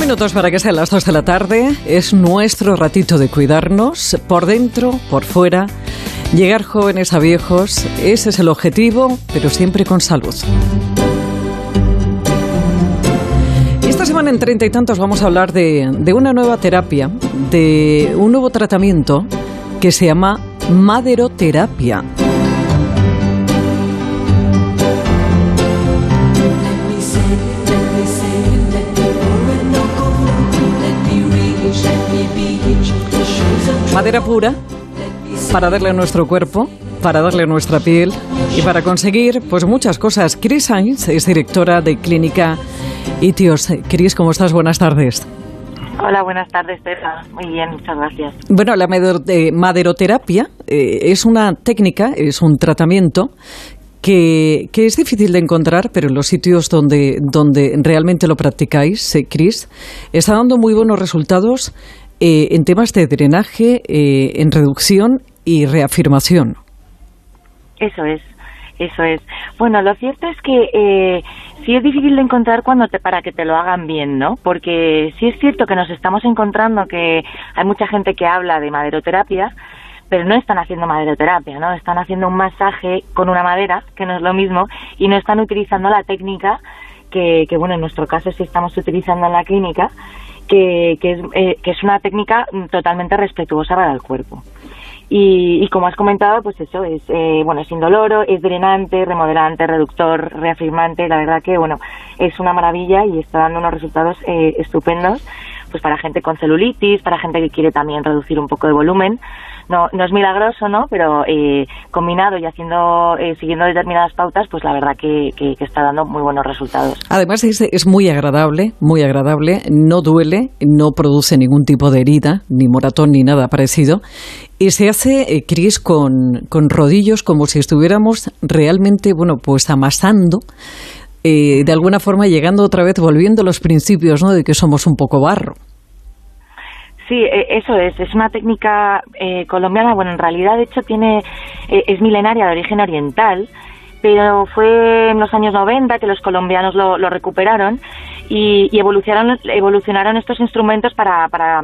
minutos para que sean las 2 de la tarde. Es nuestro ratito de cuidarnos, por dentro, por fuera. Llegar jóvenes a viejos, ese es el objetivo, pero siempre con salud. Esta semana en treinta y tantos vamos a hablar de, de una nueva terapia, de un nuevo tratamiento que se llama maderoterapia. Madera pura para darle a nuestro cuerpo, para darle a nuestra piel y para conseguir pues muchas cosas. Chris Sainz es directora de Clínica Itios. Chris, ¿cómo estás? Buenas tardes. Hola, buenas tardes, Teresa. Muy bien, muchas gracias. Bueno, la maderoterapia eh, es una técnica, es un tratamiento que, es difícil de encontrar, pero en los sitios donde, donde realmente lo practicáis, eh, Chris, está dando muy buenos resultados eh, en temas de drenaje, eh, en reducción y reafirmación. Eso es, eso es. Bueno, lo cierto es que eh, sí es difícil de encontrar cuando te, para que te lo hagan bien, ¿no? Porque sí es cierto que nos estamos encontrando que hay mucha gente que habla de maderoterapia, pero no están haciendo maderoterapia, ¿no? Están haciendo un masaje con una madera, que no es lo mismo, y no están utilizando la técnica que, que bueno, en nuestro caso sí estamos utilizando en la clínica, que, es, eh, que es una técnica totalmente respetuosa para el cuerpo. Y, como has comentado, pues eso es, eh, bueno, es indoloro, es drenante, remodelante, reductor, reafirmante. La verdad que, bueno, es una maravilla y está dando unos resultados eh, estupendos, pues para gente con celulitis, para gente que quiere también reducir un poco de volumen no, no es milagroso, ¿no? Pero eh, combinado y haciendo, eh, siguiendo determinadas pautas, pues la verdad que, que, está dando muy buenos resultados. Además es, es, muy agradable, muy agradable, no duele, no produce ningún tipo de herida, ni moratón, ni nada parecido. Y se hace, eh, Cris, con, con rodillos como si estuviéramos realmente, bueno, pues amasando eh, de alguna forma llegando otra vez, volviendo a los principios, ¿no? De que somos un poco barro. Sí, e, eso es. Es una técnica eh, colombiana. Bueno, en realidad, de hecho, tiene eh, es milenaria de origen oriental, pero fue en los años 90 que los colombianos lo, lo recuperaron y, y, evolucionaron, evolucionaron estos instrumentos para, para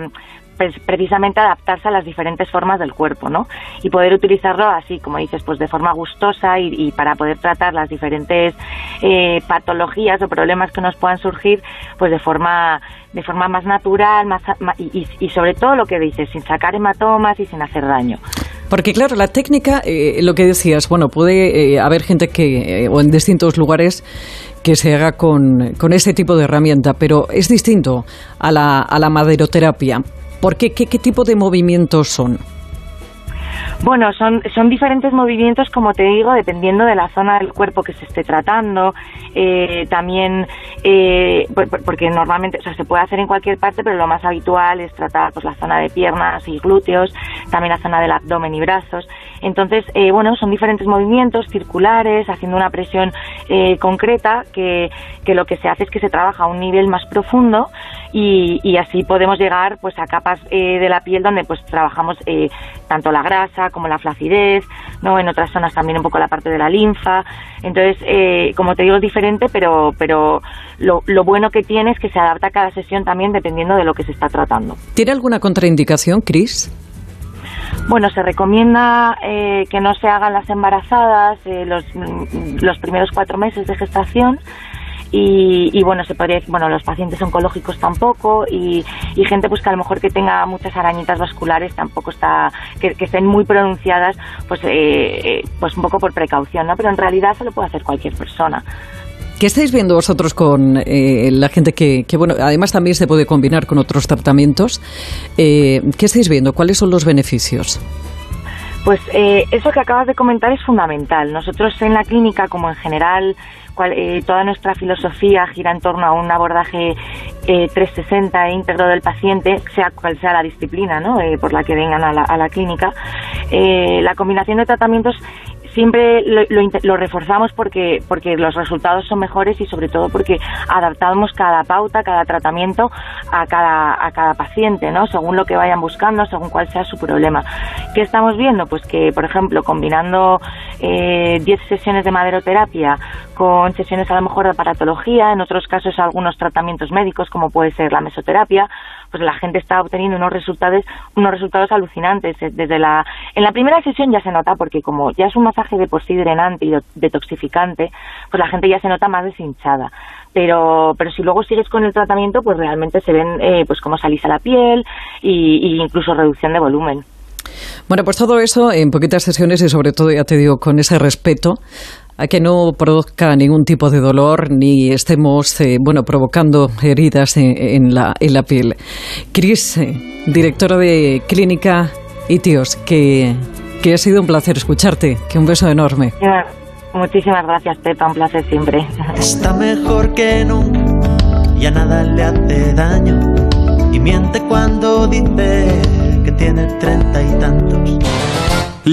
pues, precisamente adaptarse a las diferentes formas del cuerpo, ¿no? Y poder utilizarlo así, como dices, pues de forma gustosa y, para poder tratar las diferentes eh, patologías o problemas que nos puedan surgir, pues de forma de forma más natural más, y, sobre todo lo que dices, sin sacar hematomas y sin hacer daño. Porque claro, la técnica, eh, lo que decías, bueno, puede eh, haber gente que, o en distintos lugares, que se haga con, con este tipo de herramienta, pero es distinto a la, a la maderoterapia. ¿Por qué? ¿Qué, tipo de movimientos son? Bueno, son, son diferentes movimientos, como te digo, dependiendo de la zona del cuerpo que se esté tratando. Eh, también, eh, porque normalmente, o sea, se puede hacer en cualquier parte, pero lo más habitual es tratar pues, la zona de piernas y glúteos, también la zona del abdomen y brazos. Entonces, eh, bueno, son diferentes movimientos circulares, haciendo una presión concreta, que, que lo que se hace es que se trabaja a un nivel más profundo y, así podemos llegar pues a capas eh, de la piel donde pues trabajamos eh, tanto la grasa como la flacidez, ¿no? En otras zonas también un poco la parte de la linfa. Entonces, eh, como te digo, es diferente, pero, pero lo, lo, bueno que tiene es que se adapta a cada sesión también dependiendo de lo que se está tratando. ¿Tiene alguna contraindicación, Cris? Bueno, se recomienda que no se hagan las embarazadas los, los primeros cuatro meses de gestación y, bueno, se podría bueno, los pacientes oncológicos tampoco y, gente pues que a lo mejor que tenga muchas arañitas vasculares tampoco está, que, estén muy pronunciadas, pues, eh, eh, pues un poco por precaución, ¿no? Pero en realidad se lo puede hacer cualquier persona. ¿Qué estáis viendo vosotros con eh, la gente que, que, bueno, además también se puede combinar con otros tratamientos? ¿Qué estáis viendo? ¿Cuáles son los beneficios? Pues eso que acabas de comentar es fundamental. Nosotros en la clínica, como en general eh, toda nuestra filosofía gira en torno a un abordaje 360 e íntegro del paciente, sea cual sea la disciplina ¿no? Eh, por la que vengan a la, clínica. la combinación de tratamientos siempre lo, reforzamos porque, porque los resultados son mejores y sobre todo porque adaptamos cada pauta, cada tratamiento a cada, a cada paciente, ¿no? Según lo que vayan buscando, según cuál sea su problema. ¿Qué estamos viendo? Pues que, por ejemplo, combinando eh, 10 sesiones de maderoterapia con sesiones a lo mejor de aparatología, en otros casos algunos tratamientos médicos como puede ser la mesoterapia, pues la gente está obteniendo unos resultados, unos resultados alucinantes. Eh, desde la, en la primera sesión ya se nota, porque como ya es un masaje de por sí drenante y detoxificante, pues la gente ya se nota más deshinchada. Pero, pero si luego sigues con el tratamiento, pues realmente se ven eh, pues salís a la piel y incluso reducción de volumen. Bueno, pues todo eso en poquitas sesiones y sobre todo, ya te digo, con ese respeto a que no produzca ningún tipo de dolor ni estemos eh, bueno provocando heridas en, la, en la piel. Cris, eh, directora de Clínica Itios, que, que ha sido un placer escucharte, que un beso enorme. Muchísimas gracias, Pepa, un placer siempre. Está mejor que no, ya nada le hace daño y miente cuando dice que tiene treinta y tantos